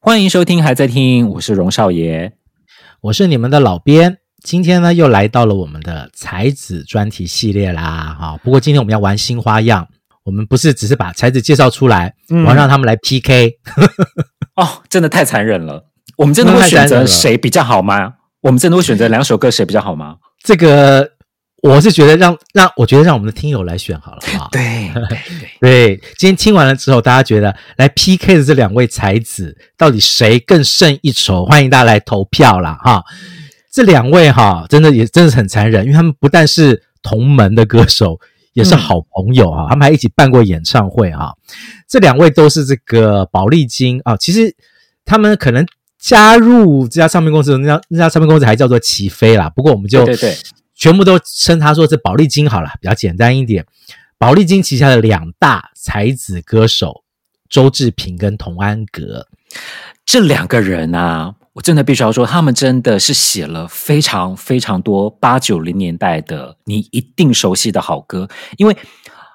欢迎收听，还在听，我是荣少爷，我是你们的老编。今天呢，又来到了我们的才子专题系列啦。哈，不过今天我们要玩新花样，我们不是只是把才子介绍出来，嗯、我要让他们来 PK。哦，真的太残忍了。我们真的会选择谁比较好吗？我们真的会选择两首歌谁比较好吗？这个。我是觉得让让我觉得让我们的听友来选好了哈。对 对对，对，今天听完了之后，大家觉得来 PK 的这两位才子到底谁更胜一筹？欢迎大家来投票啦哈。这两位哈，真的也真的是很残忍，因为他们不但是同门的歌手，也是好朋友啊，嗯、他们还一起办过演唱会哈。这两位都是这个宝丽金啊，其实他们可能加入这家唱片公司的那家那家唱片公司还叫做起飞啦，不过我们就对对。对全部都称他说是宝丽金好了，比较简单一点。宝丽金旗下的两大才子歌手周志平跟童安格，这两个人啊，我真的必须要说，他们真的是写了非常非常多八九零年代的你一定熟悉的好歌。因为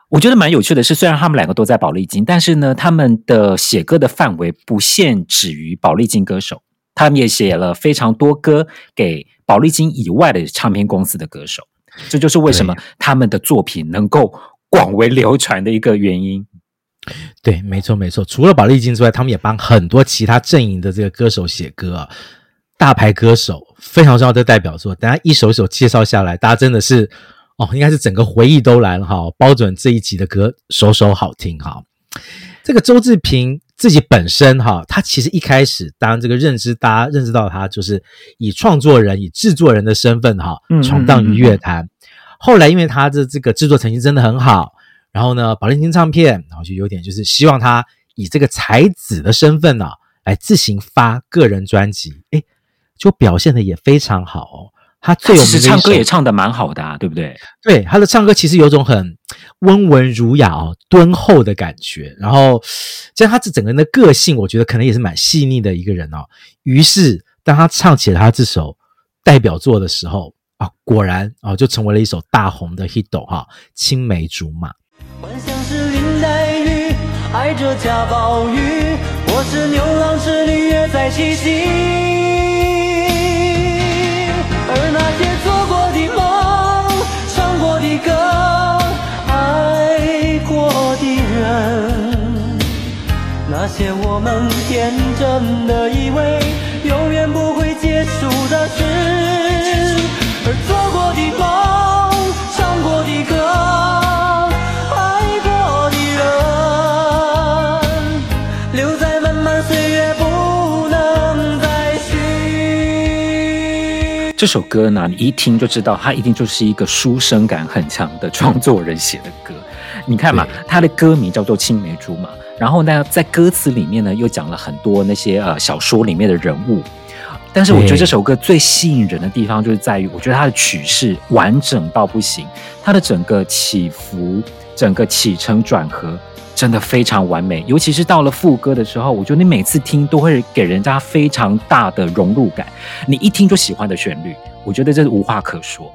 我觉得蛮有趣的是，虽然他们两个都在宝丽金，但是呢，他们的写歌的范围不限止于宝丽金歌手，他们也写了非常多歌给。宝丽金以外的唱片公司的歌手，这就是为什么他们的作品能够广为流传的一个原因。对，没错没错。除了宝丽金之外，他们也帮很多其他阵营的这个歌手写歌啊，大牌歌手非常重要的代表作。等下一首一首介绍下来，大家真的是哦，应该是整个回忆都来了哈。包准这一集的歌首首好听哈。这个周志平。自己本身哈，他其实一开始当这个认知，大家认知到他就是以创作人、以制作人的身份哈，闯荡于乐坛。后来因为他的这个制作成绩真的很好，然后呢，宝丽金唱片然后就有点就是希望他以这个才子的身份呢，来自行发个人专辑，诶，就表现的也非常好哦。他最有名的唱歌也唱的蛮好的啊，对不对？对，他的唱歌其实有种很温文儒雅哦、敦厚的感觉。然后，像他这整个人的个性，我觉得可能也是蛮细腻的一个人哦。于是，当他唱起了他这首代表作的时候啊，果然啊，就成为了一首大红的 hit 哈，《青梅竹马》。幻想是林黛玉，爱着贾宝玉，我是牛郎织女，也在七夕。的人，那些我们天真的以为永远不会结束的事，而做过的梦、唱过的歌。这首歌呢，你一听就知道，它一定就是一个书生感很强的创作人写的歌。你看嘛，他的歌名叫做《青梅竹马》，然后呢，在歌词里面呢，又讲了很多那些呃小说里面的人物。但是我觉得这首歌最吸引人的地方，就是在于我觉得它的曲式完整到不行，它的整个起伏、整个起承转合。真的非常完美，尤其是到了副歌的时候，我觉得你每次听都会给人家非常大的融入感。你一听就喜欢的旋律，我觉得这是无话可说。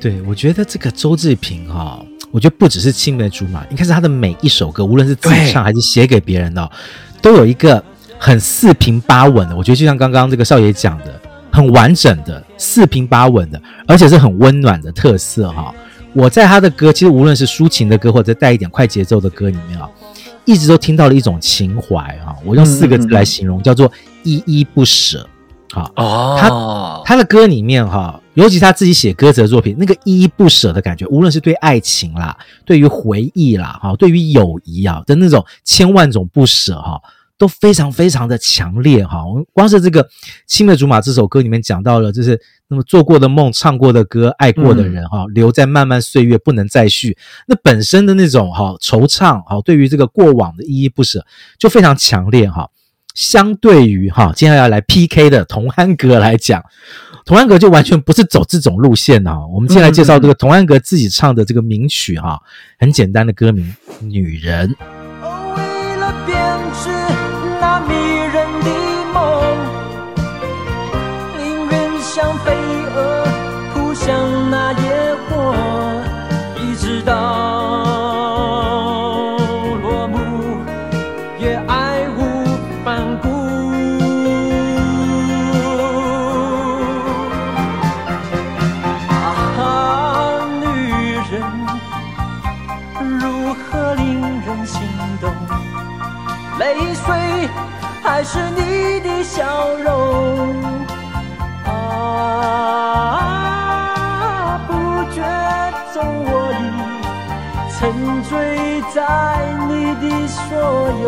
对，我觉得这个周志平哈、哦，我觉得不只是青梅竹马，应该是他的每一首歌，无论是自己唱还是写给别人的、哦，都有一个很四平八稳的。我觉得就像刚刚这个少爷讲的，很完整的四平八稳的，而且是很温暖的特色哈、哦。我在他的歌，其实无论是抒情的歌，或者带一点快节奏的歌里面啊，一直都听到了一种情怀啊。我用四个字来形容，嗯、叫做依依不舍。好，哦，他他的歌里面哈，尤其他自己写歌词的作品，那个依依不舍的感觉，无论是对爱情啦，对于回忆啦，哈，对于友谊啊的那种千万种不舍哈。都非常非常的强烈哈，我们光是这个《青梅竹马》这首歌里面讲到了，就是那么做过的梦、唱过的歌、爱过的人哈，留在漫漫岁月不能再续。那本身的那种哈惆怅哈，对于这个过往的依依不舍就非常强烈哈。相对于哈，接下来要来 PK 的童安格来讲，童安格就完全不是走这种路线啊。我们先来介绍这个童安格自己唱的这个名曲哈，很简单的歌名《女人》。为了编织沉醉在你的所有。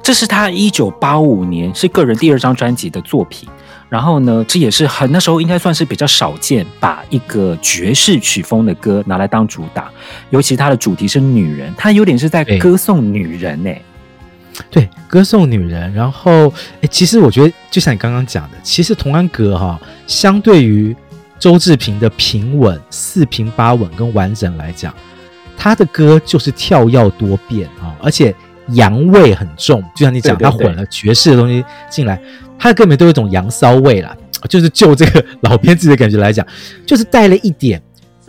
这是他一九八五年是个人第二张专辑的作品，然后呢，这也是很那时候应该算是比较少见，把一个爵士曲风的歌拿来当主打，尤其它的主题是女人，它有点是在歌颂女人呢、欸。对，歌颂女人，然后，哎，其实我觉得，就像你刚刚讲的，其实童安格哈，相对于周志平的平稳、四平八稳跟完整来讲，他的歌就是跳跃多变啊，而且洋味很重，就像你讲，他混了爵士的东西进来，他的歌里面都有一种洋骚味啦，就是就这个老编自己的感觉来讲，就是带了一点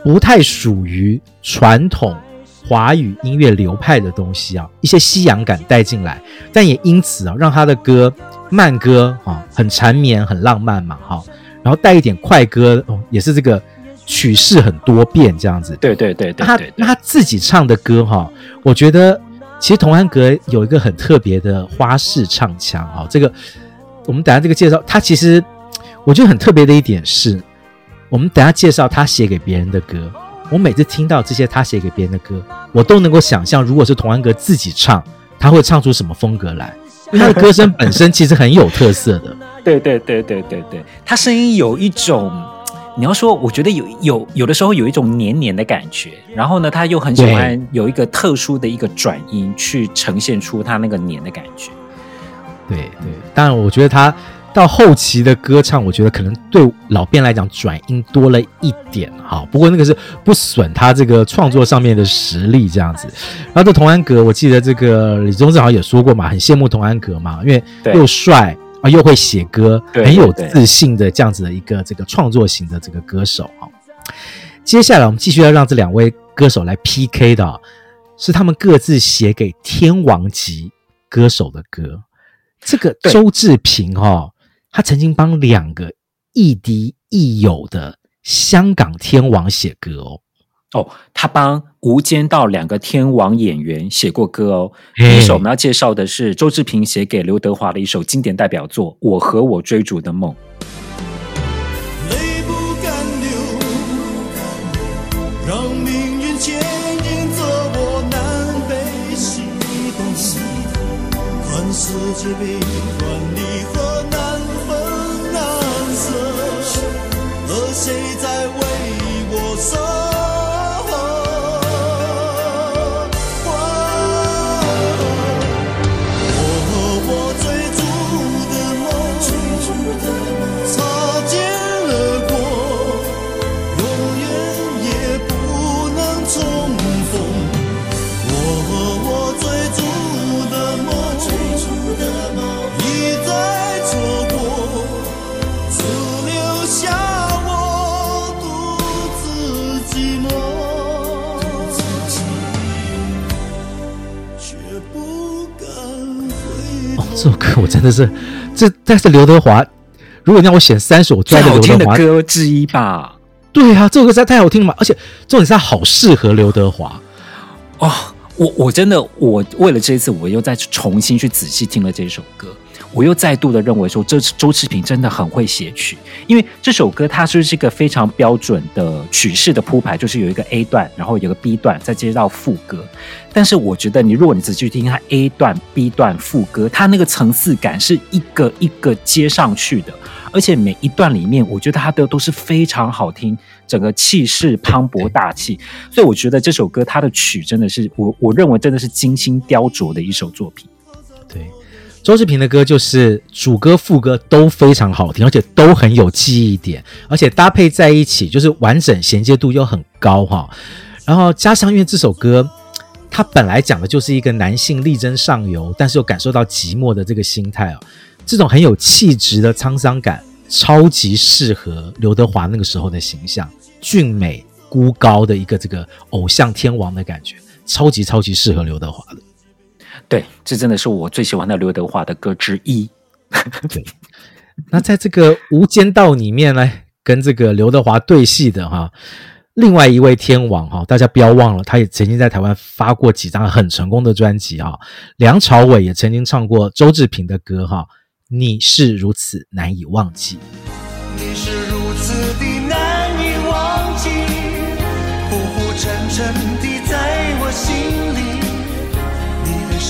不太属于传统。华语音乐流派的东西啊，一些西洋感带进来，但也因此啊，让他的歌慢歌啊很缠绵、很浪漫嘛，哈，然后带一点快歌哦，也是这个曲式很多变这样子。对对对对，他那他自己唱的歌哈，我觉得其实童安格有一个很特别的花式唱腔啊，这个我们等下这个介绍，他其实我觉得很特别的一点是，我们等下介绍他写给别人的歌。我每次听到这些他写给别人的歌，我都能够想象，如果是童安格自己唱，他会唱出什么风格来？因为他的歌声本身其实很有特色的。对对对对对对，他声音有一种，你要说，我觉得有有有的时候有一种黏黏的感觉，然后呢，他又很喜欢有一个特殊的一个转音去呈现出他那个黏的感觉。对对，当然我觉得他。到后期的歌唱，我觉得可能对老编来讲转音多了一点哈。不过那个是不损他这个创作上面的实力这样子。然后这童安格，我记得这个李宗盛好像也说过嘛，很羡慕童安格嘛，因为又帅啊，又会写歌，很有自信的这样子的一个这个创作型的这个歌手啊。接下来我们继续要让这两位歌手来 PK 的，是他们各自写给天王级歌手的歌。这个周志平哈。他曾经帮两个亦敌亦友的香港天王写歌哦。哦，他帮《无间道》两个天王演员写过歌哦。第一首我们要介绍的是周志平写给刘德华的一首经典代表作《我和我追逐的梦》。泪不敢流，让命运牵引着我南北西东，看世界变幻离这首歌我真的是，这但是刘德华，如果让我选三首最好听的歌之一吧。对啊，这首歌实在太好听了嘛，而且重点是它好适合刘德华哦。我我真的我为了这一次，我又再重新去仔细听了这首歌。我又再度的认为说，这周志平真的很会写曲，因为这首歌它就是一个非常标准的曲式的铺排，就是有一个 A 段，然后有个 B 段，再接到副歌。但是我觉得，你如果你仔细听它 A 段、B 段、副歌，它那个层次感是一个一个接上去的，而且每一段里面，我觉得它的都是非常好听，整个气势磅礴大气。所以我觉得这首歌它的曲真的是我我认为真的是精心雕琢的一首作品。对，周志平的歌就是主歌副歌都非常好听，而且都很有记忆点，而且搭配在一起就是完整衔接度又很高哈。然后加上因为这首歌，它本来讲的就是一个男性力争上游，但是又感受到寂寞的这个心态啊，这种很有气质的沧桑感，超级适合刘德华那个时候的形象，俊美孤高的一个这个偶像天王的感觉，超级超级适合刘德华的。对，这真的是我最喜欢的刘德华的歌之一。对，那在这个《无间道》里面呢，跟这个刘德华对戏的哈，另外一位天王哈，大家不要忘了，他也曾经在台湾发过几张很成功的专辑啊。梁朝伟也曾经唱过周志平的歌哈，你是如此难以忘记。你是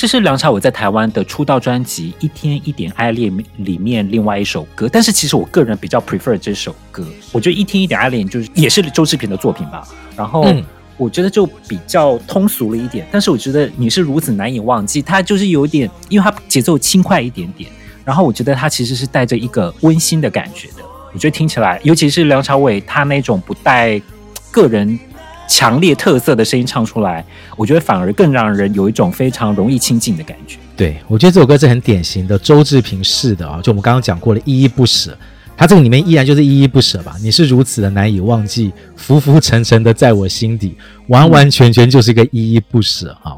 这是梁朝伟在台湾的出道专辑《一天一点爱恋》里面另外一首歌，但是其实我个人比较 prefer 这首歌。我觉得《一天一点爱恋》就是也是周志平的作品吧，然后我觉得就比较通俗了一点。但是我觉得你是如此难以忘记，它就是有点，因为它节奏轻快一点点，然后我觉得它其实是带着一个温馨的感觉的。我觉得听起来，尤其是梁朝伟他那种不带个人。强烈特色的声音唱出来，我觉得反而更让人有一种非常容易亲近的感觉。对，我觉得这首歌是很典型的周志平式的啊，就我们刚刚讲过了，依依不舍，他这个里面依然就是依依不舍吧？你是如此的难以忘记，浮浮沉沉的在我心底，完完全全就是一个依依不舍啊。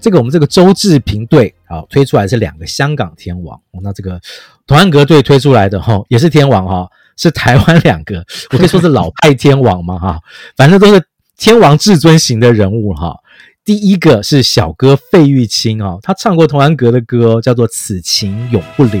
这个我们这个周志平队啊推出来是两个香港天王，那这个童安格队推出来的哈也是天王哈，是台湾两个，我可以说是老派天王嘛哈，反正都是。天王至尊型的人物哈，第一个是小哥费玉清啊，他唱过童安格的歌，叫做《此情永不留》。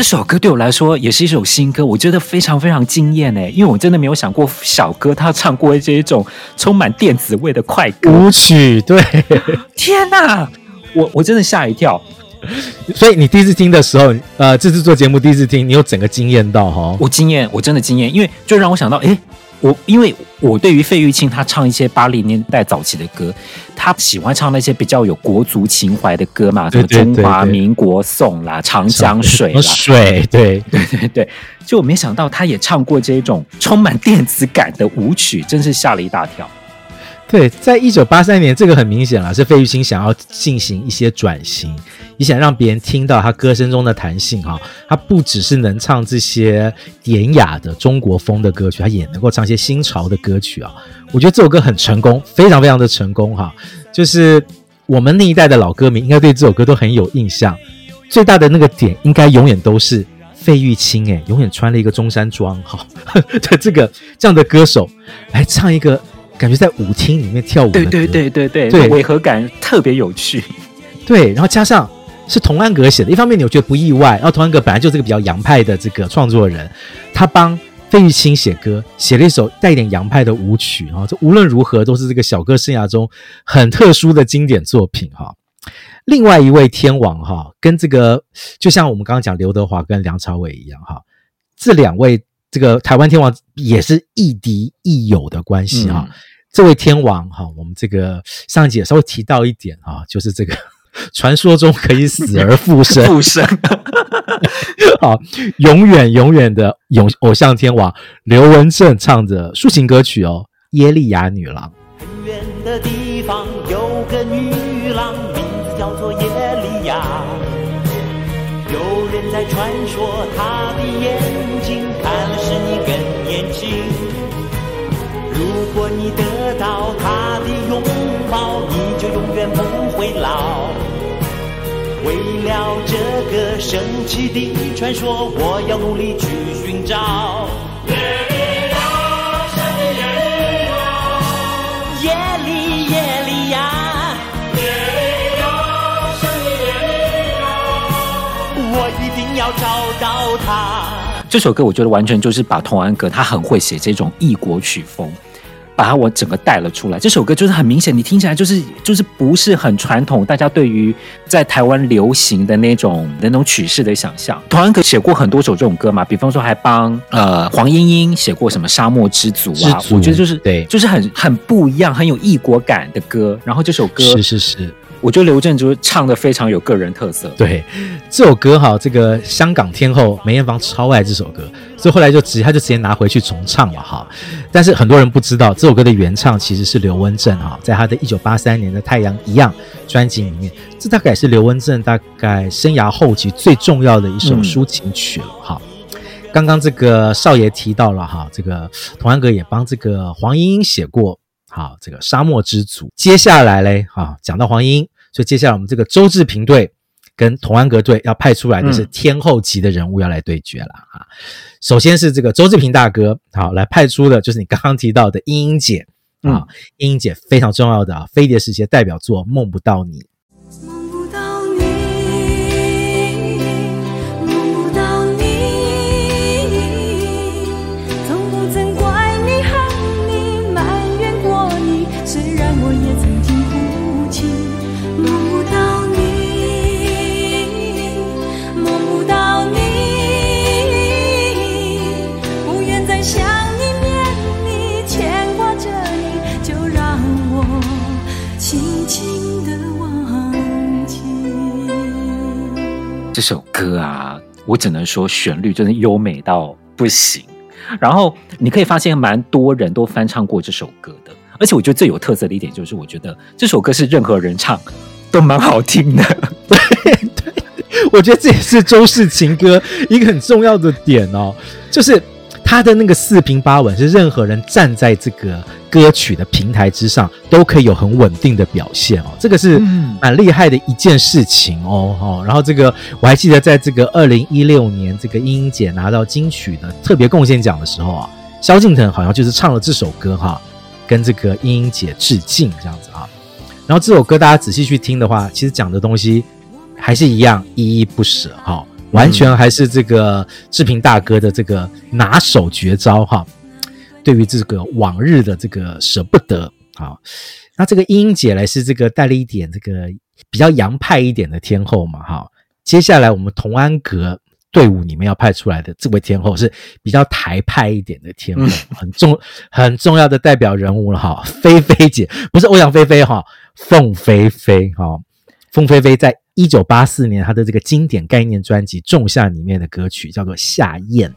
这首歌对我来说也是一首新歌，我觉得非常非常惊艳哎，因为我真的没有想过小哥他唱过这一种充满电子味的快歌舞曲。对，天哪，我我真的吓一跳。所以你第一次听的时候，呃，这次做节目第一次听，你有整个惊艳到哈？我惊艳，我真的惊艳，因为就让我想到，诶。我因为我对于费玉清他唱一些八零年代早期的歌，他喜欢唱那些比较有国族情怀的歌嘛，什么中华民国颂啦、长江水啦、水，对对对对，就我没想到他也唱过这种充满电子感的舞曲，真是吓了一大跳。对，在一九八三年，这个很明显了，是费玉清想要进行一些转型，也想让别人听到他歌声中的弹性哈。他不只是能唱这些典雅的中国风的歌曲，他也能够唱一些新潮的歌曲啊。我觉得这首歌很成功，非常非常的成功哈。就是我们那一代的老歌迷应该对这首歌都很有印象。最大的那个点应该永远都是费玉清诶，永远穿了一个中山装哈 的这个这样的歌手来唱一个。感觉在舞厅里面跳舞，对对对对对对，违和感特别有趣。对，然后加上是童安格写的，一方面你我觉得不意外，然后童安格本来就是个比较洋派的这个创作人，他帮费玉清写歌，写了一首带一点洋派的舞曲哈，这无论如何都是这个小哥生涯中很特殊的经典作品哈。另外一位天王哈，跟这个就像我们刚刚讲刘德华跟梁朝伟一样哈，这两位这个台湾天王也是亦敌亦友的关系哈。嗯这位天王哈，我们这个上一集也稍微提到一点啊，就是这个 传说中可以死而复生，复生。好，永远永远的永偶像天王刘文正唱的抒情歌曲哦，《耶利亚女郎》。很远的地方有个女郎，名字叫做耶利亚。有人在传说她你得到他的拥抱，你就永远不会老。为了这个神奇的传说，我要努力去寻找。耶利亚，圣耶利亚，耶利耶利亚，耶利亚，圣耶利亚，我一定要找到他。这首歌我觉得完全就是把童安格他很会写这种异国曲风。把我整个带了出来。这首歌就是很明显，你听起来就是就是不是很传统，大家对于在台湾流行的那种那种曲式的想象。童安格写过很多首这种歌嘛，比方说还帮呃黄莺莺写过什么《沙漠之族》啊，我觉得就是对，就是很很不一样，很有异国感的歌。然后这首歌是是是。我觉得刘正就是唱的非常有个人特色。对，这首歌哈，这个香港天后梅艳芳超爱这首歌，所以后来就直接他就直接拿回去重唱了哈。但是很多人不知道，这首歌的原唱其实是刘文正哈，在他的一九八三年的《太阳一样》专辑里面，这大概是刘文正大概生涯后期最重要的一首抒情曲了哈。刚刚这个少爷提到了哈，这个童安格也帮这个黄莺莺写过。好，这个沙漠之族，接下来嘞，哈，讲到黄莺，所以接下来我们这个周志平队跟童安格队要派出来的是天后级的人物要来对决了哈、嗯。首先是这个周志平大哥，好，来派出的就是你刚刚提到的英英姐啊，英英姐非常重要的啊，飞碟时期的代表作《梦不到你》。这首歌啊，我只能说旋律真的优美到不行。然后你可以发现，蛮多人都翻唱过这首歌的。而且我觉得最有特色的一点就是，我觉得这首歌是任何人唱都蛮好听的。对对，我觉得这也是周氏情歌一个很重要的点哦，就是。他的那个四平八稳，是任何人站在这个歌曲的平台之上，都可以有很稳定的表现哦。这个是蛮厉害的一件事情哦。哦，然后这个我还记得，在这个二零一六年，这个莺莺姐拿到金曲的特别贡献奖的时候啊，萧敬腾好像就是唱了这首歌哈，跟这个莺莺姐致敬这样子啊。然后这首歌大家仔细去听的话，其实讲的东西还是一样，依依不舍哈。完全还是这个志平大哥的这个拿手绝招哈，对于这个往日的这个舍不得啊，那这个英英姐来是这个带了一点这个比较洋派一点的天后嘛哈，接下来我们同安阁队伍里面要派出来的这位天后是比较台派一点的天后，很重很重要的代表人物了哈，菲菲姐不是欧阳菲菲哈，凤飞飞哈，凤飞飞在。一九八四年，他的这个经典概念专辑《仲夏》里面的歌曲叫做《夏宴》。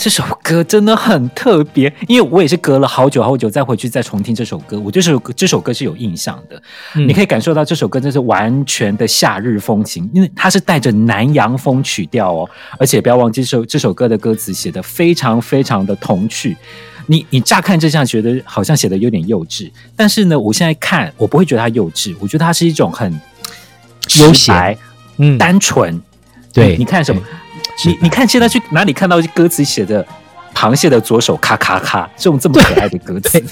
这首歌真的很特别，因为我也是隔了好久好久再回去再重听这首歌，我这首这首歌是有印象的。嗯、你可以感受到这首歌真是完全的夏日风情，因为它是带着南洋风曲调哦，而且不要忘记这首这首歌的歌词写的非常非常的童趣。你你乍看之下觉得好像写的有点幼稚，但是呢，我现在看我不会觉得它幼稚，我觉得它是一种很悠闲、嗯，单纯。对，你看什么？你你看现在去哪里看到歌词写的螃蟹的左手咔咔咔，这种这么可爱的歌词，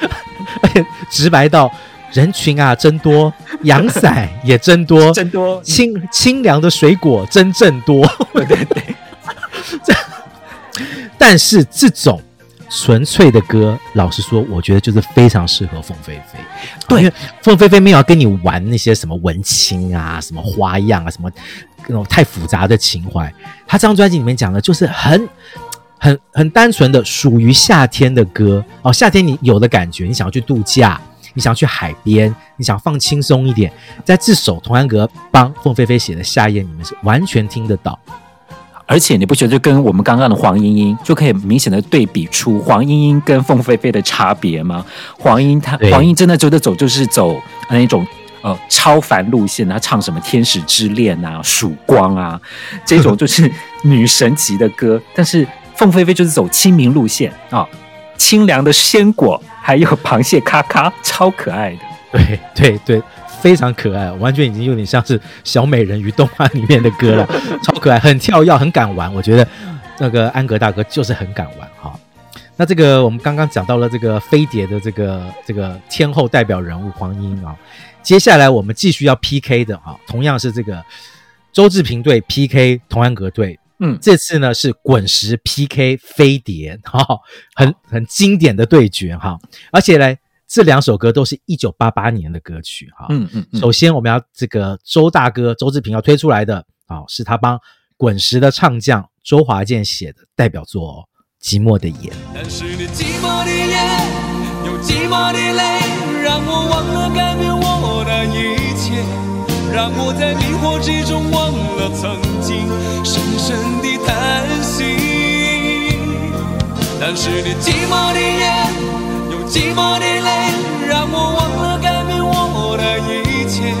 而且直白到人群啊真多，阳伞也真多，真多，清清凉的水果真正多，对对对。这，但是这种纯粹的歌，老实说，我觉得就是非常适合凤飞飞。对，因为凤飞飞没有要跟你玩那些什么文青啊、什么花样啊、什么那种太复杂的情怀。他这张专辑里面讲的就是很、很、很单纯的属于夏天的歌哦。夏天你有的感觉，你想要去度假，你想要去海边，你想放轻松一点，在这首童安格帮凤飞飞写的《夏夜》里面是完全听得到。而且你不觉得就跟我们刚刚的黄莺莺就可以明显的对比出黄莺莺跟凤飞飞的差别吗？黄莺她黄莺真的觉得走就是走那种呃超凡路线，她唱什么天使之恋啊、曙光啊这种就是女神级的歌，但是凤飞飞就是走清明路线啊，清凉的鲜果还有螃蟹咔咔，超可爱的。对对对。非常可爱，完全已经有点像是小美人鱼动画里面的歌了，超可爱，很跳跃，很敢玩。我觉得那个安格大哥就是很敢玩哈。那这个我们刚刚讲到了这个飞碟的这个这个天后代表人物黄莺啊，接下来我们继续要 PK 的啊，同样是这个周志平队 PK 童安格队，嗯，这次呢是滚石 PK 飞碟哈，很很经典的对决哈，而且呢。这两首歌都是一九八八年的歌曲哈，嗯嗯，首先我们要这个周大哥周志平要推出来的啊，是他帮滚石的唱将周华健写的代表作哦，《寂寞的眼》。但是你寂寞的眼，有寂寞的泪，让我忘了改变我的一切，让我在迷惑之中忘了曾经深深的叹息。但是你寂寞的眼。寂寞的泪，让我忘了改变我的一切，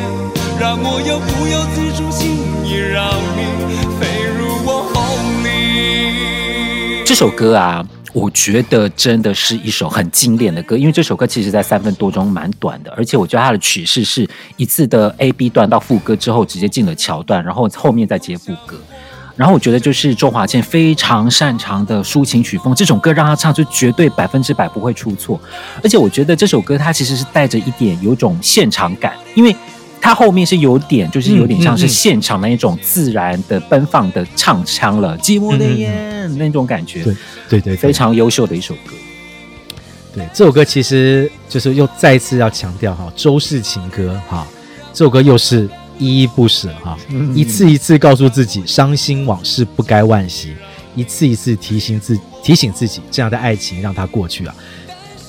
让我又不由自主轻易让你飞入我梦里。这首歌啊，我觉得真的是一首很精炼的歌，因为这首歌其实在三分多钟蛮短的，而且我觉得它的曲式是一次的 A B 段到副歌之后直接进了桥段，然后后面再接副歌。然后我觉得就是周华健非常擅长的抒情曲风，这种歌让他唱就绝对百分之百不会出错。而且我觉得这首歌它其实是带着一点有种现场感，因为它后面是有点就是有点像是现场那一种自然的奔放的唱腔了，寂寞的眼那种感觉，对对对，非常优秀的一首歌。对，这首歌其实就是又再次要强调哈，周氏情歌哈，这首歌又是。依依不舍哈，一次一次告诉自己，伤心往事不该惋惜，一次一次提醒自提醒自己，这样的爱情让它过去啊，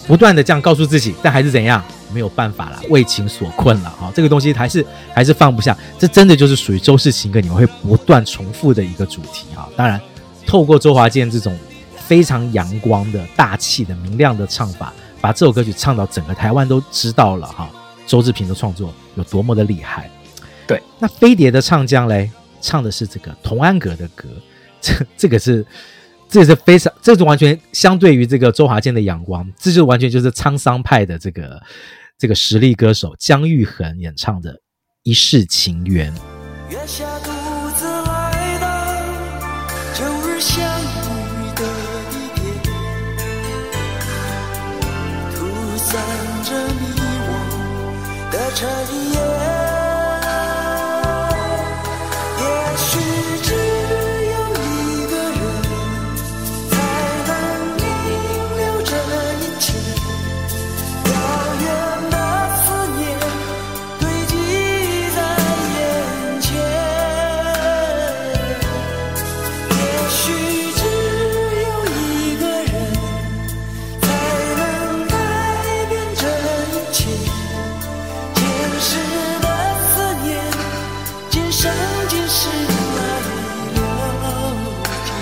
不断的这样告诉自己，但还是怎样，没有办法了，为情所困了哈，这个东西还是还是放不下，这真的就是属于周氏情歌，你们会不断重复的一个主题啊。当然，透过周华健这种非常阳光的大气的明亮的唱法，把这首歌曲唱到整个台湾都知道了哈，周志平的创作有多么的厉害。对，那飞碟的唱将嘞，唱的是这个童安格的歌，这这个是，这是非常，这是完全相对于这个周华健的阳光，这就完全就是沧桑派的这个这个实力歌手姜育恒演唱的《一世情缘》。月下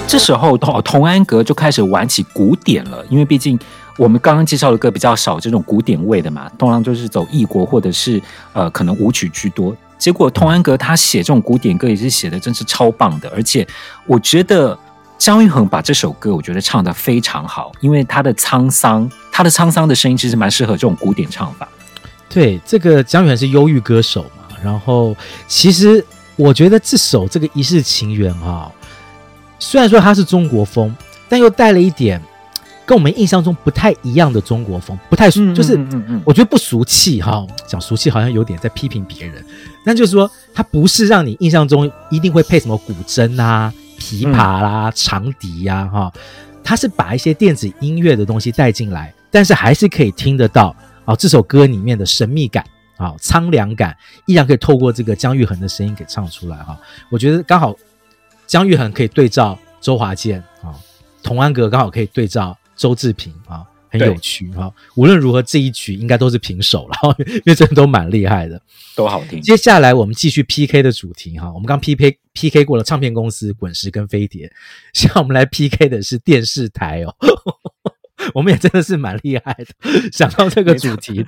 这时候，童童安格就开始玩起古典了，因为毕竟我们刚刚介绍的歌比较少这种古典味的嘛，通常就是走异国或者是呃可能舞曲居多。结果童安格他写这种古典歌也是写的真是超棒的，而且我觉得姜育恒把这首歌我觉得唱得非常好，因为他的沧桑，他的沧桑的声音其实蛮适合这种古典唱法。对，这个姜育恒是忧郁歌手嘛，然后其实我觉得这首这个一世情缘哈。虽然说它是中国风，但又带了一点跟我们印象中不太一样的中国风，不太就是我觉得不俗气哈。讲俗气好像有点在批评别人，那就是说它不是让你印象中一定会配什么古筝啊、琵琶啦、长笛呀哈，它是把一些电子音乐的东西带进来，但是还是可以听得到啊这首歌里面的神秘感啊、苍凉感，依然可以透过这个姜育恒的声音给唱出来哈。我觉得刚好姜育恒可以对照周华健啊。童安格刚好可以对照周志平啊，很有趣哈。无论如何，这一局应该都是平手了，因为真的都蛮厉害的，都好听。接下来我们继续 PK 的主题哈，我们刚 PK PK 过了唱片公司滚石跟飞碟，现在我们来 PK 的是电视台哦。我们也真的是蛮厉害的，想到这个主题，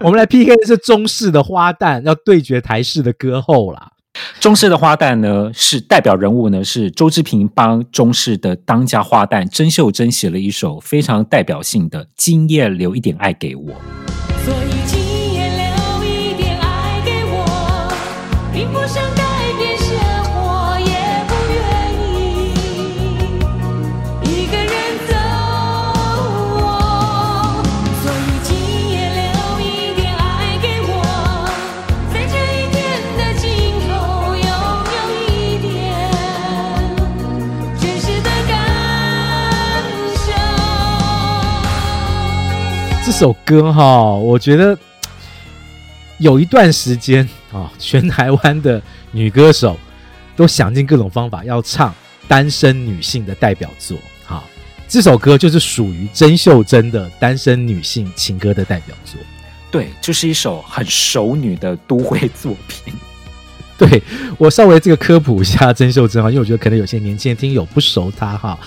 我们来 PK 的是中式的花旦要对决台式的歌后啦。中式的花旦呢，是代表人物呢，是周志平帮中式的当家花旦甄秀珍写了一首非常代表性的《今夜留一点爱给我》。所以今夜留一点爱给我，并不想首歌哈，我觉得有一段时间啊，全台湾的女歌手都想尽各种方法要唱单身女性的代表作。好，这首歌就是属于甄秀珍的单身女性情歌的代表作。对，就是一首很熟女的都会作品。对，我稍微这个科普一下甄秀珍啊，因为我觉得可能有些年轻人听友不熟她哈。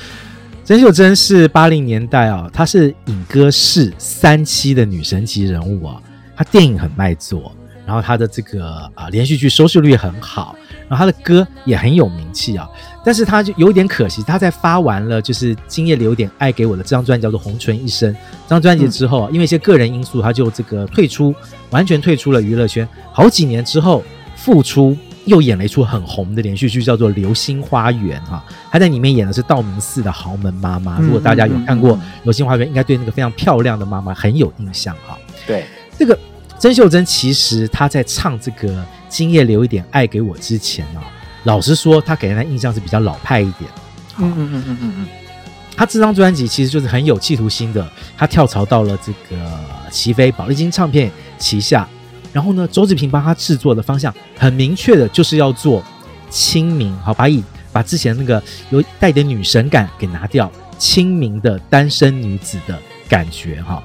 甄秀珍是八零年代啊，她是影歌室三栖的女神级人物啊。她电影很卖座，然后她的这个啊连续剧收视率很好，然后她的歌也很有名气啊。但是她就有点可惜，她在发完了就是《今夜留点爱给我》的这张专辑叫做《红唇一生》这张专辑之后，因为一些个人因素，她就这个退出，完全退出了娱乐圈。好几年之后复出。又演了一出很红的连续剧，叫做《流星花园》哈，她在里面演的是道明寺的豪门妈妈。如果大家有看过《流星花园》，应该对那个非常漂亮的妈妈很有印象哈。对，这个曾秀珍其实她在唱这个《今夜留一点爱给我》之前啊，老实说，她给人的印象是比较老派一点。嗯嗯嗯嗯嗯嗯，她这张专辑其实就是很有企图心的，她跳槽到了这个齐飞宝丽金唱片旗下。然后呢，周志平帮他制作的方向很明确的，就是要做亲民，好，把以把之前那个有带点女神感给拿掉，亲民的单身女子的感觉，哈，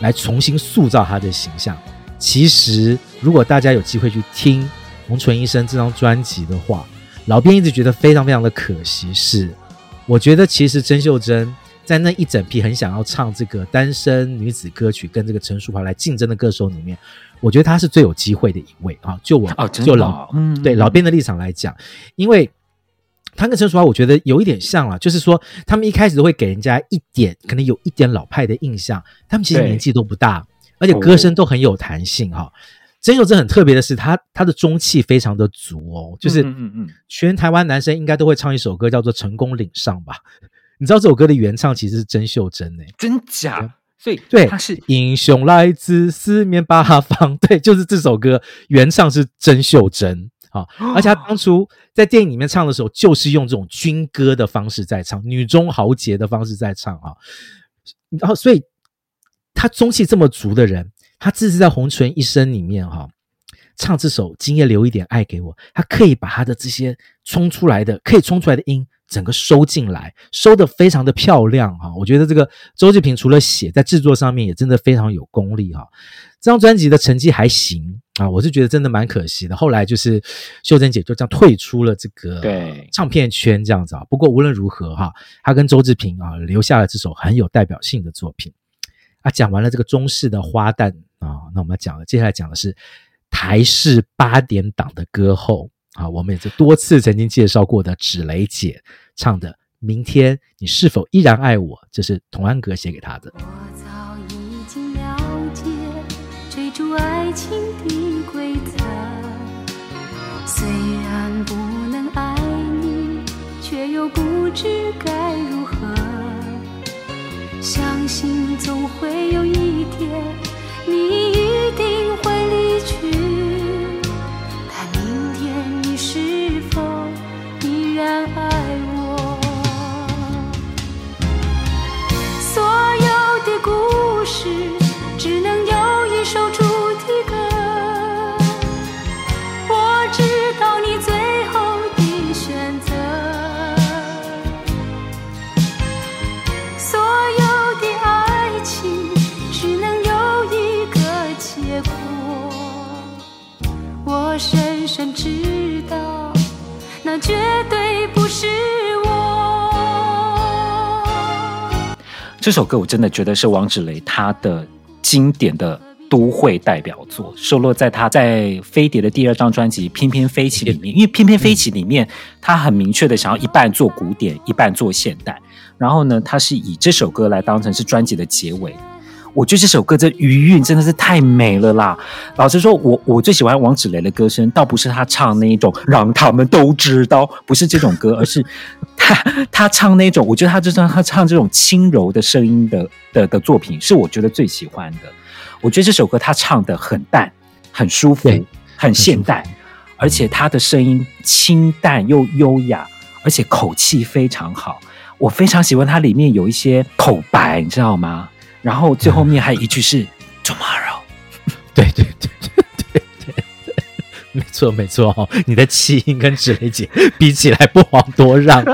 来重新塑造她的形象。其实，如果大家有机会去听《红唇一生》这张专辑的话，老编一直觉得非常非常的可惜，是我觉得其实甄秀珍。在那一整批很想要唱这个单身女子歌曲跟这个陈淑樺来竞争的歌手里面，我觉得他是最有机会的一位啊！就我，哦、就老嗯，对老编的立场来讲，因为他跟陈淑桦，我觉得有一点像了，就是说他们一开始都会给人家一点可能有一点老派的印象，他们其实年纪都不大，而且歌声都很有弹性哈。曾秀珍很特别的是，她她的中气非常的足哦，就是嗯嗯嗯，全台湾男生应该都会唱一首歌叫做《成功岭上》吧。你知道这首歌的原唱其实是曾秀珍诶、欸，真假？所以对，他是英雄来自四面八方，对，就是这首歌原唱是甄秀珍啊，而且他 当初在电影里面唱的时候，就是用这种军歌的方式在唱，女中豪杰的方式在唱啊，然后所以他中气这么足的人，他这是在《红唇一生》里面哈，唱这首《今夜留一点爱给我》，他可以把他的这些冲出来的，可以冲出来的音。整个收进来，收得非常的漂亮哈！我觉得这个周志平除了写，在制作上面也真的非常有功力哈。这张专辑的成绩还行啊，我是觉得真的蛮可惜的。后来就是秀珍姐就这样退出了这个对唱片圈这样子啊。不过无论如何哈，她跟周志平啊留下了这首很有代表性的作品啊。讲完了这个中式的花旦啊，那我们要讲了，接下来讲的是台式八点档的歌后。啊，我们也是多次曾经介绍过的芷蕾姐唱的《明天你是否依然爱我》，这是童安格写给她的。我早已经了解追逐爱情的规则，虽然不能爱你，却又不知该如何。相信总会有一天，你一定我深深知道，那绝对不是我。这首歌我真的觉得是王芷蕾她的经典的都会代表作，收录在他在飞碟的第二张专辑《翩翩飞起》里面。因为《翩翩飞起》里面，他很明确的想要一半做古典，一半做现代。然后呢，他是以这首歌来当成是专辑的结尾。我觉得这首歌这余韵真的是太美了啦！老实说，我我最喜欢王芷蕾的歌声，倒不是她唱那一种让他们都知道，不是这种歌，而是她她唱那种，我觉得她就像她唱这种轻柔的声音的的的作品，是我觉得最喜欢的。我觉得这首歌她唱的很淡，很舒服，很现代，而且她的声音清淡又优雅，而且口气非常好。我非常喜欢它里面有一些口白，你知道吗？然后最后面还有一句是 tomorrow，对对对对对对，没错没错哦，你的气音跟芷蕾姐比起来不遑多让。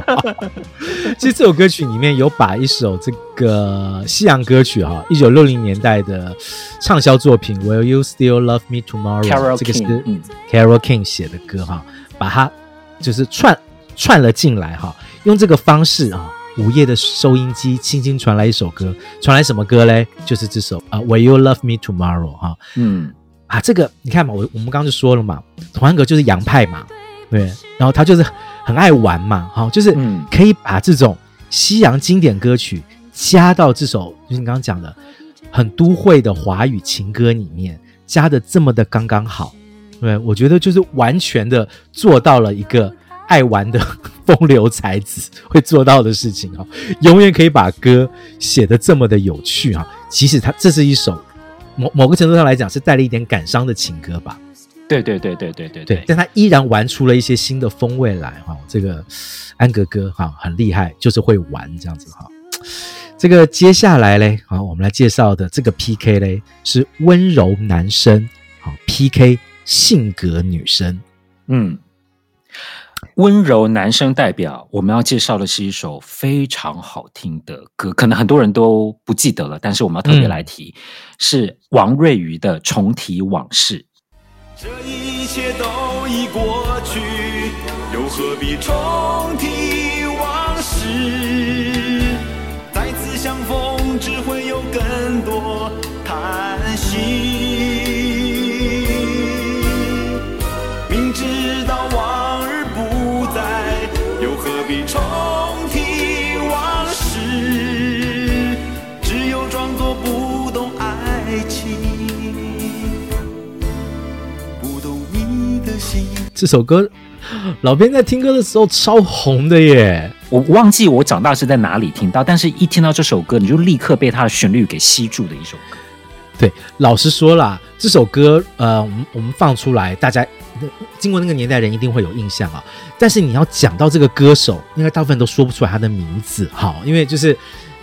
其实这首歌曲里面有把一首这个西洋歌曲哈，一九六零年代的畅销作品 Will You Still Love Me Tomorrow？Carole 这个是 Carole King 写的歌哈，把它就是串串了进来哈，用这个方式啊。午夜的收音机轻轻传来一首歌，传来什么歌嘞？就是这首啊，Will You Love Me Tomorrow？哈，嗯，啊，这个你看嘛，我我们刚刚就说了嘛，童安格就是洋派嘛，对，然后他就是很爱玩嘛，哈，就是可以把这种西洋经典歌曲加到这首，就是你刚刚讲的很都会的华语情歌里面，加的这么的刚刚好，对，我觉得就是完全的做到了一个。爱玩的 风流才子会做到的事情啊，永远可以把歌写得这么的有趣啊。其实他这是一首某某个程度上来讲是带了一点感伤的情歌吧。对对对对对对对，但他依然玩出了一些新的风味来哈。这个安格哥哈很厉害，就是会玩这样子哈。这个接下来嘞，好，我们来介绍的这个 PK 嘞是温柔男生好 PK 性格女生，嗯。温柔男生代表，我们要介绍的是一首非常好听的歌，可能很多人都不记得了，但是我们要特别来提，是王瑞瑜的《重提往事》。这一切都已过去，又何必重提往事？这首歌，老编在听歌的时候超红的耶！我忘记我长大是在哪里听到，但是一听到这首歌，你就立刻被它的旋律给吸住的一首歌。对，老实说啦，这首歌，呃，我们我们放出来，大家经过那个年代人一定会有印象啊。但是你要讲到这个歌手，应该大部分都说不出来他的名字，哈，因为就是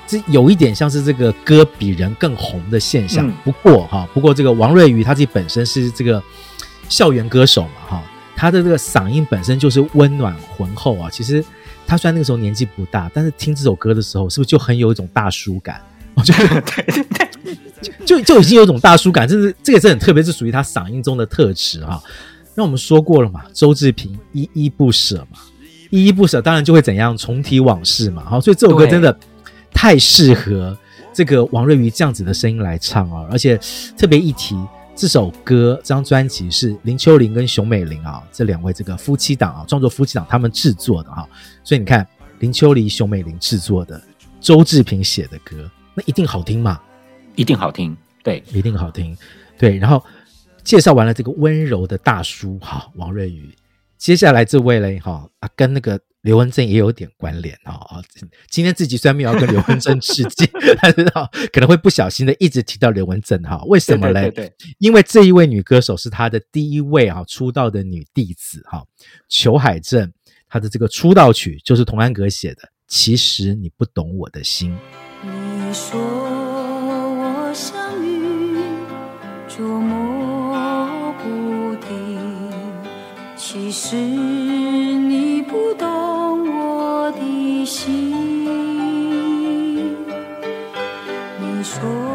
这有一点像是这个歌比人更红的现象。嗯、不过哈，不过这个王瑞瑜他自己本身是这个校园歌手嘛，哈。他的这个嗓音本身就是温暖浑厚啊，其实他虽然那个时候年纪不大，但是听这首歌的时候，是不是就很有一种大叔感？我觉得对对对，就就已经有一种大叔感，这是这也是很特别，是属于他嗓音中的特质啊。那我们说过了嘛，周志平依依不舍嘛，依依不舍，当然就会怎样重提往事嘛。好，所以这首歌真的太适合这个王瑞瑜这样子的声音来唱啊，而且特别一提。这首歌这张专辑是林秋离跟熊美玲啊这两位这个夫妻档啊创作夫妻档他们制作的哈，所以你看林秋离熊美玲制作的周志平写的歌，那一定好听嘛？一定好听，对，一定好听，对。然后介绍完了这个温柔的大叔哈王瑞宇，接下来这位嘞哈啊跟那个刘文正也有点关联啊啊！今天自己虽然没有要跟刘文正致敬，但是啊，可能会不小心的一直提到刘文正哈。为什么嘞？对对对对，因为这一位女歌手是她的第一位啊出道的女弟子哈，裘海正，她的这个出道曲就是童安格写的。其实你不懂我的心。你说我像云，捉摸不定，其实。心，你说。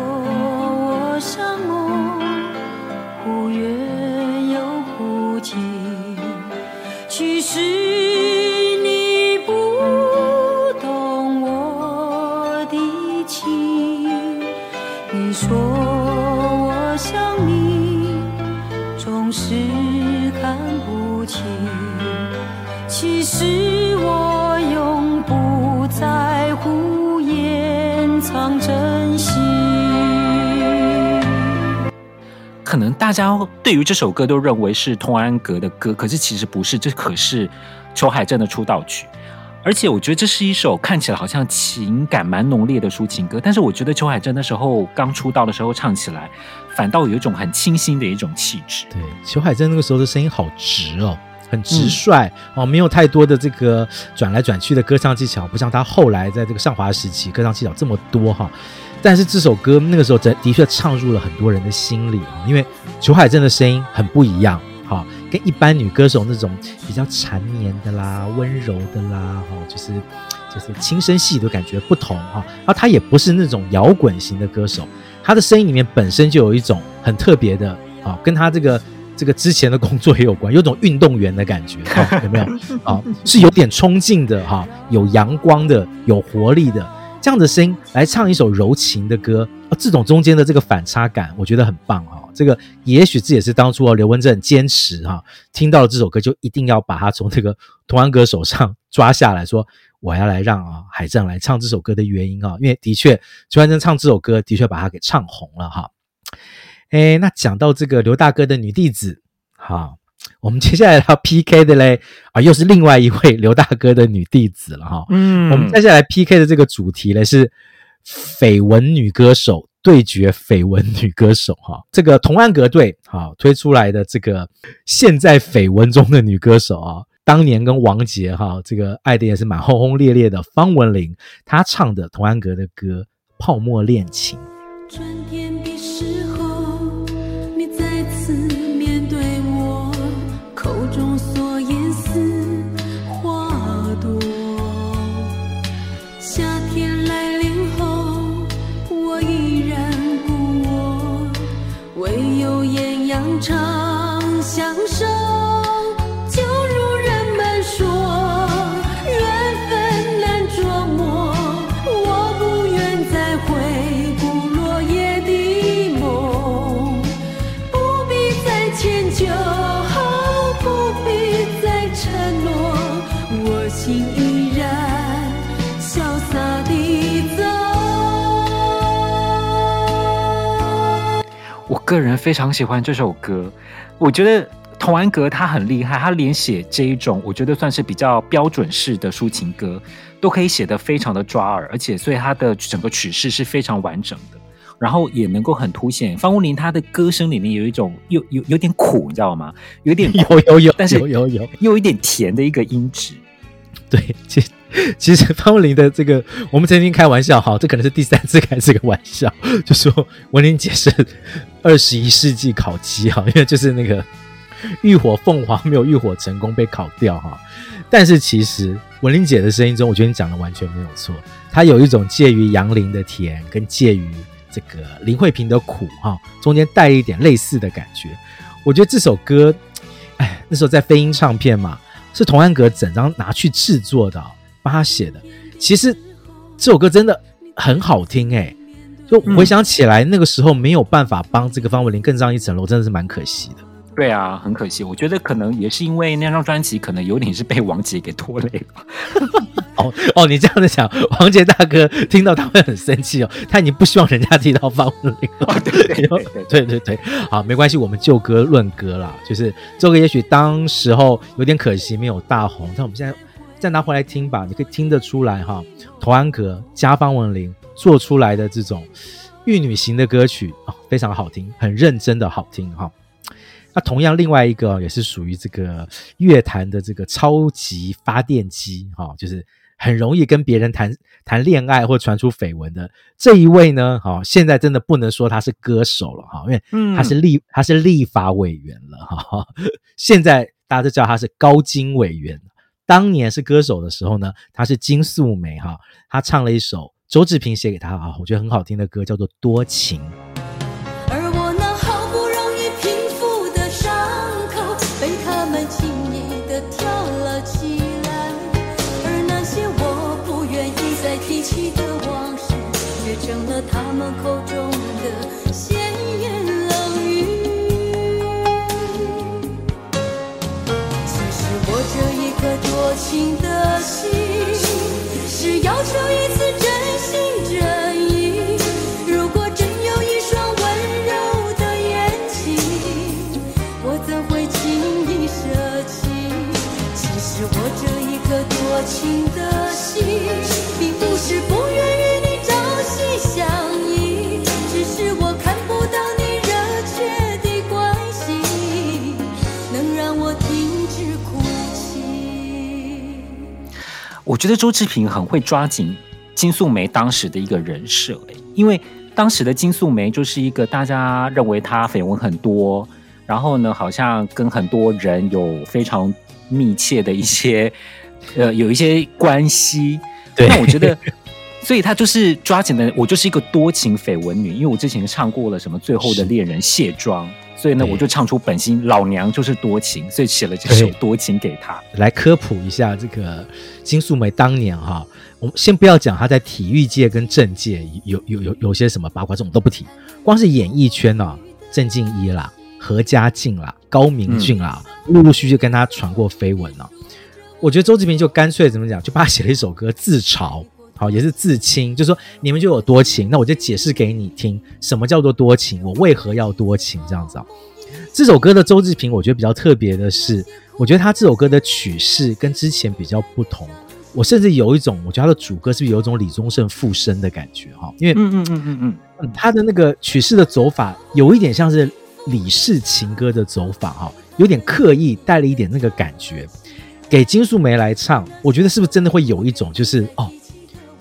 对于这首歌都认为是童安格的歌，可是其实不是，这可是裘海正的出道曲。而且我觉得这是一首看起来好像情感蛮浓烈的抒情歌，但是我觉得裘海正那时候刚出道的时候唱起来，反倒有一种很清新的一种气质。对，裘海正那个时候的声音好直哦，很直率、嗯、哦，没有太多的这个转来转去的歌唱技巧，不像他后来在这个上华时期歌唱技巧这么多哈。但是这首歌那个时候真的确唱入了很多人的心里啊，因为裘海正的声音很不一样，哈，跟一般女歌手那种比较缠绵的啦、温柔的啦，哈，就是就是轻声细语的感觉不同哈。然后她也不是那种摇滚型的歌手，她的声音里面本身就有一种很特别的啊，跟她这个这个之前的工作也有关，有种运动员的感觉，有没有？啊，是有点冲劲的哈，有阳光的，有活力的。这样的声音来唱一首柔情的歌，这种中间的这个反差感，我觉得很棒哈。这个也许这也是当初啊刘文正坚持哈，听到了这首歌就一定要把它从这个童安格手上抓下来说，我要来让啊海正来唱这首歌的原因啊，因为的确裘海正唱这首歌的确把它给唱红了哈。诶，那讲到这个刘大哥的女弟子哈。我们接下来要 PK 的嘞啊，又是另外一位刘大哥的女弟子了哈。嗯，我们接下来 PK 的这个主题呢是绯闻女歌手对决绯闻女歌手哈。这个童安格队哈推出来的这个现在绯闻中的女歌手啊，当年跟王杰哈这个爱的也是蛮轰轰烈烈的方文琳，她唱的童安格的歌《泡沫恋情》。长。个人非常喜欢这首歌，我觉得童安格他很厉害，他连写这一种我觉得算是比较标准式的抒情歌，都可以写得非常的抓耳，而且所以他的整个曲式是非常完整的，然后也能够很凸显方文琳她的歌声里面有一种有有有点苦，你知道吗？有点 有有有，但是有有有又有一点甜的一个音质，对，其实。其实方文琳的这个，我们曾经开玩笑哈，这可能是第三次开这个玩笑，就说文琳姐是二十一世纪烤鸡哈，因为就是那个浴火凤凰没有浴火成功被烤掉哈。但是其实文琳姐的声音中，我觉得你讲的完全没有错，她有一种介于杨林的甜跟介于这个林慧萍的苦哈，中间带一点类似的感觉。我觉得这首歌，哎，那时候在飞鹰唱片嘛，是童安格整张拿去制作的。帮他写的，其实这首歌真的很好听哎，就回想起来，那个时候没有办法帮这个方文琳更上一层楼，真的是蛮可惜的。对啊，很可惜。我觉得可能也是因为那张专辑可能有点是被王杰给拖累了。哦哦，你这样子想，王杰大哥听到他会很生气哦，他已经不希望人家提到方文琳了。对对对对对对对，好，没关系，我们就歌论歌啦，就是这个也许当时候有点可惜没有大红，但我们现在。再拿回来听吧，你可以听得出来哈，童安格加方文琳做出来的这种玉女型的歌曲啊，非常好听，很认真的好听哈。那同样另外一个也是属于这个乐坛的这个超级发电机哈，就是很容易跟别人谈谈恋爱或传出绯闻的这一位呢，哈，现在真的不能说他是歌手了哈，因为他是立他是立法委员了哈，现在大家都叫他是高金委员。当年是歌手的时候呢，他是金素梅哈，他唱了一首周志平写给他啊，我觉得很好听的歌，叫做《多情》。心我觉得周志平很会抓紧金素梅当时的一个人设，因为当时的金素梅就是一个大家认为她绯闻很多，然后呢，好像跟很多人有非常密切的一些 呃有一些关系。对，那我觉得，所以她就是抓紧的，我就是一个多情绯闻女，因为我之前唱过了什么最后的恋人卸妆。所以呢，我就唱出本心，老娘就是多情，所以写了这首《多情》给他。来科普一下这个金素梅当年哈，我们先不要讲她在体育界跟政界有有有有些什么八卦，这种都不提。光是演艺圈呢，郑敬一啦、何家劲啦、高明俊啦，陆陆续续跟他传过绯闻呢。我觉得周志平就干脆怎么讲，就帮他写了一首歌自嘲。好，也是自清，就是说你们就有多情，那我就解释给你听，什么叫做多情，我为何要多情这样子啊？这首歌的周志平，我觉得比较特别的是，我觉得他这首歌的曲式跟之前比较不同，我甚至有一种，我觉得他的主歌是不是有一种李宗盛附身的感觉哈？因为嗯嗯嗯嗯嗯，他的那个曲式的走法有一点像是李氏情歌的走法哈，有点刻意，带了一点那个感觉，给金素梅来唱，我觉得是不是真的会有一种就是哦。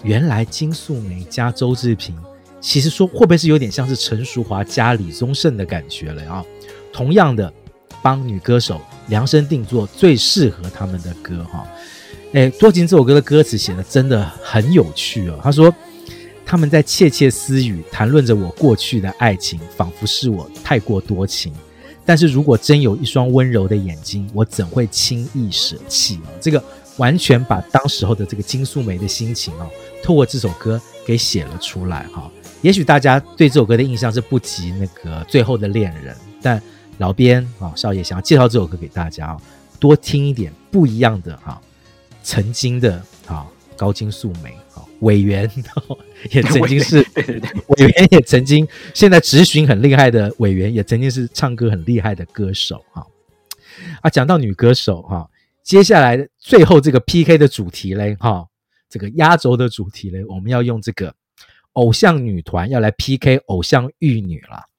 原来金素梅加周志平，其实说会不会是有点像是陈淑华加李宗盛的感觉了啊？同样的，帮女歌手量身定做最适合他们的歌哈。诶，多情这首歌的歌词写得真的很有趣哦。他说他们在窃窃私语谈论着我过去的爱情，仿佛是我太过多情。但是如果真有一双温柔的眼睛，我怎会轻易舍弃啊？这个完全把当时候的这个金素梅的心情啊。透过这首歌给写了出来哈，也许大家对这首歌的印象是不及那个最后的恋人，但老编啊少爷想要介绍这首歌给大家啊，多听一点不一样的哈，曾经的啊高金素梅啊 委员也曾经是委员也曾经现在执询很厉害的委员也曾经是唱歌很厉害的歌手哈啊讲到女歌手哈，接下来最后这个 PK 的主题嘞哈。这个压轴的主题呢，我们要用这个偶像女团要来 PK 偶像玉女了。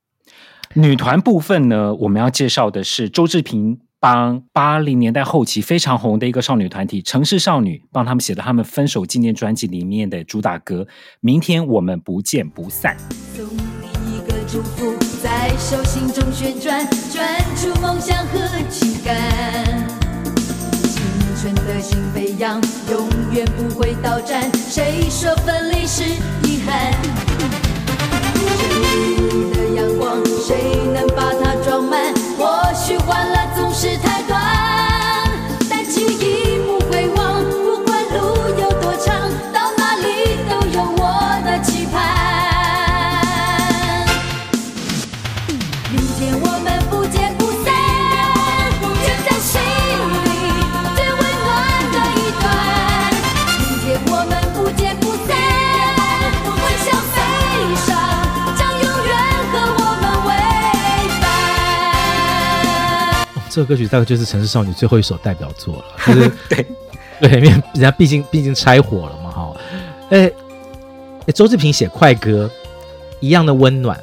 女团部分呢，我们要介绍的是周志平帮八零年代后期非常红的一个少女团体城市少女帮他们写的他们分手纪念专辑里面的主打歌《明天我们不见不散》。送你一个祝福，在手心中旋转，转出梦想和情感。青春的心飞扬，永远不会倒转。谁说分离是遗憾？生命的阳光，谁能把它装满？或许欢乐总是太这首歌曲大概就是城市少女最后一首代表作了，就是 对 对，因为人家毕竟毕竟拆伙了嘛，哈。哎，周志平写快歌，一样的温暖，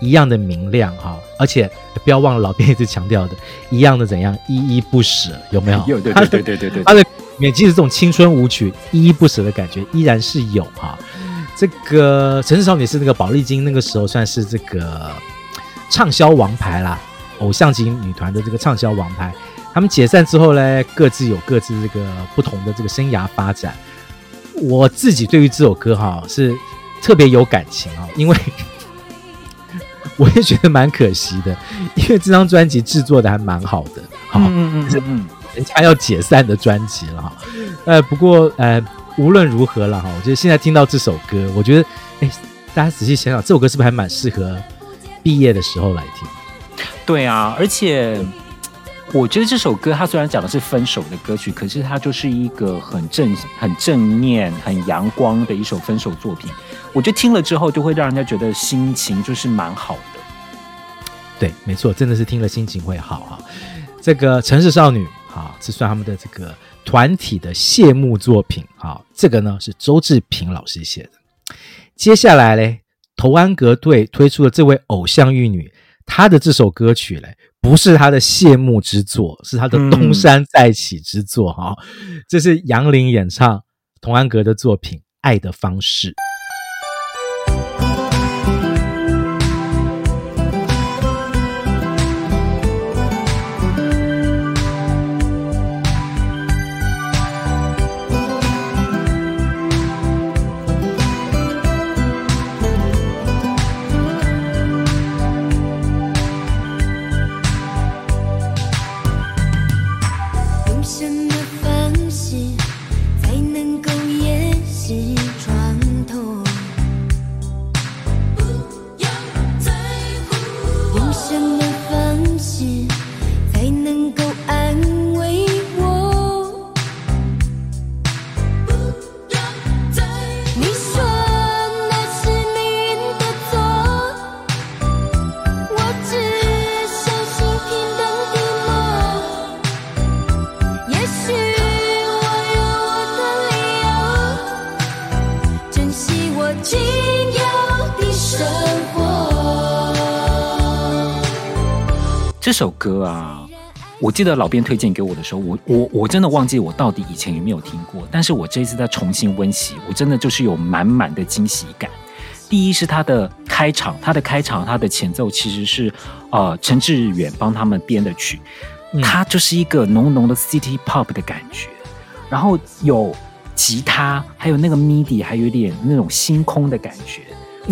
一样的明亮，哈。而且不要忘了老编一直强调的，一样的怎样依依不舍，有没有？有，对对对对对对。他的里面即使这种青春舞曲，依依不舍的感觉依然是有哈。这个城市少女是那个宝丽金那个时候算是这个畅销王牌啦，偶像型女团的这个畅销王牌。他们解散之后呢，各自有各自这个不同的这个生涯发展。我自己对于这首歌哈是特别有感情啊，因为 我也觉得蛮可惜的，因为这张专辑制作的还蛮好的，好，嗯嗯嗯嗯，人家要解散的专辑了哈。呃，不过呃，无论如何了哈，我觉得现在听到这首歌，我觉得哎，大家仔细想想，这首歌是不是还蛮适合毕业的时候来听？对啊，而且。我觉得这首歌，它虽然讲的是分手的歌曲，可是它就是一个很正、很正面、很阳光的一首分手作品。我觉得听了之后，就会让人家觉得心情就是蛮好的。对，没错，真的是听了心情会好哈。这个城市少女，啊，是算他们的这个团体的谢幕作品。哈，这个呢是周志平老师写的。接下来嘞，投安格队推出了这位偶像玉女，她的这首歌曲嘞。不是他的谢幕之作，是他的东山再起之作哈、嗯。这是杨林演唱童安格的作品《爱的方式》。这首歌啊，我记得老编推荐给我的时候，我我我真的忘记我到底以前有没有听过。但是我这一次再重新温习，我真的就是有满满的惊喜感。第一是它的开场，它的开场，它的前奏其实是呃陈志远帮他们编的曲，它就是一个浓浓的 City Pop 的感觉，然后有吉他，还有那个 MIDI，还有点那种星空的感觉，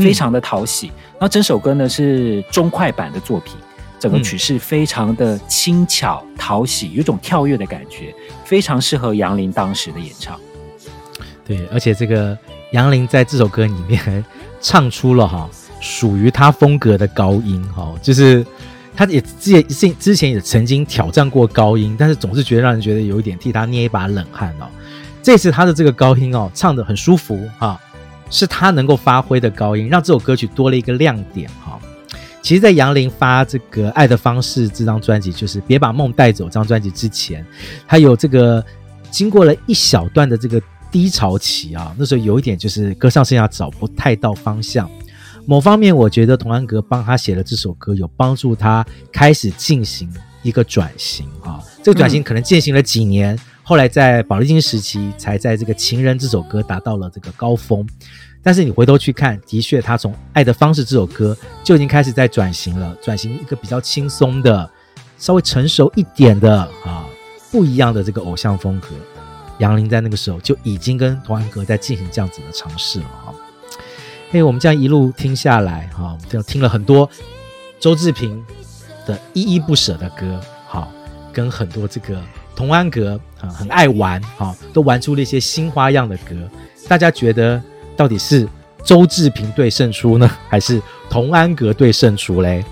非常的讨喜。然后整首歌呢是中快板的作品。整个曲式非常的轻巧讨喜，有种跳跃的感觉，非常适合杨林当时的演唱。对，而且这个杨林在这首歌里面 唱出了哈属于他风格的高音哈，就是他也之前之前也曾经挑战过高音，但是总是觉得让人觉得有一点替他捏一把冷汗哦。这次他的这个高音哦唱的很舒服哈，是他能够发挥的高音，让这首歌曲多了一个亮点哈。其实，在杨林发这个《爱的方式》这张专辑，就是《别把梦带走》这张专辑之前，他有这个经过了一小段的这个低潮期啊，那时候有一点就是歌唱生涯找不太到方向。某方面，我觉得童安格帮他写了这首歌，有帮助他开始进行一个转型啊。这个转型可能进行了几年，后来在宝丽金时期，才在这个《情人》这首歌达到了这个高峰。但是你回头去看，的确，他从《爱的方式》这首歌就已经开始在转型了，转型一个比较轻松的、稍微成熟一点的啊，不一样的这个偶像风格。杨林在那个时候就已经跟童安格在进行这样子的尝试了哈。哎，我们这样一路听下来哈，我们这样听了很多周志平的依依不舍的歌，好，跟很多这个童安格啊很爱玩哈，都玩出了一些新花样的歌，大家觉得？到底是周志平队胜出呢，还是童安格队胜出嘞？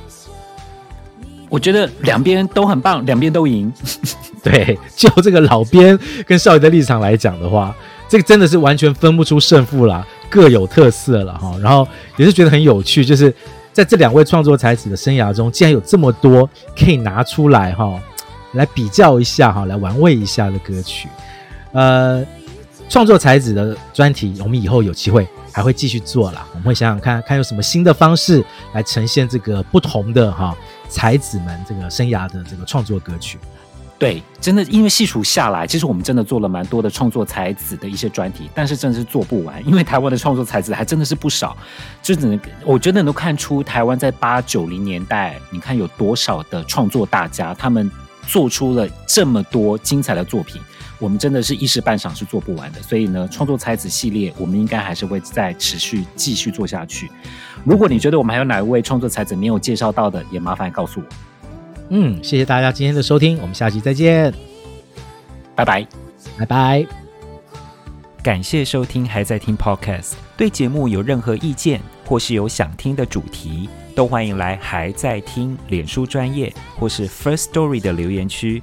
我觉得两边都很棒，两边都赢。对，就这个老编跟少爷的立场来讲的话，这个真的是完全分不出胜负啦，各有特色了哈。然后也是觉得很有趣，就是在这两位创作才子的生涯中，竟然有这么多可以拿出来哈，来比较一下哈，来玩味一下的歌曲。呃，创作才子的专题，我们以后有机会还会继续做啦。我们会想想看看有什么新的方式来呈现这个不同的哈才子们这个生涯的这个创作歌曲。对，真的，因为细数下来，其实我们真的做了蛮多的创作才子的一些专题，但是真的是做不完，因为台湾的创作才子还真的是不少，就只能我觉得能够看出台湾在八九零年代，你看有多少的创作大家，他们做出了这么多精彩的作品，我们真的是一时半晌是做不完的。所以呢，创作才子系列，我们应该还是会再持续继续做下去。如果你觉得我们还有哪一位创作才子没有介绍到的，也麻烦告诉我。嗯，谢谢大家今天的收听，我们下期再见，拜拜，拜拜。感谢收听，还在听 Podcast。对节目有任何意见，或是有想听的主题，都欢迎来还在听脸书专业或是 First Story 的留言区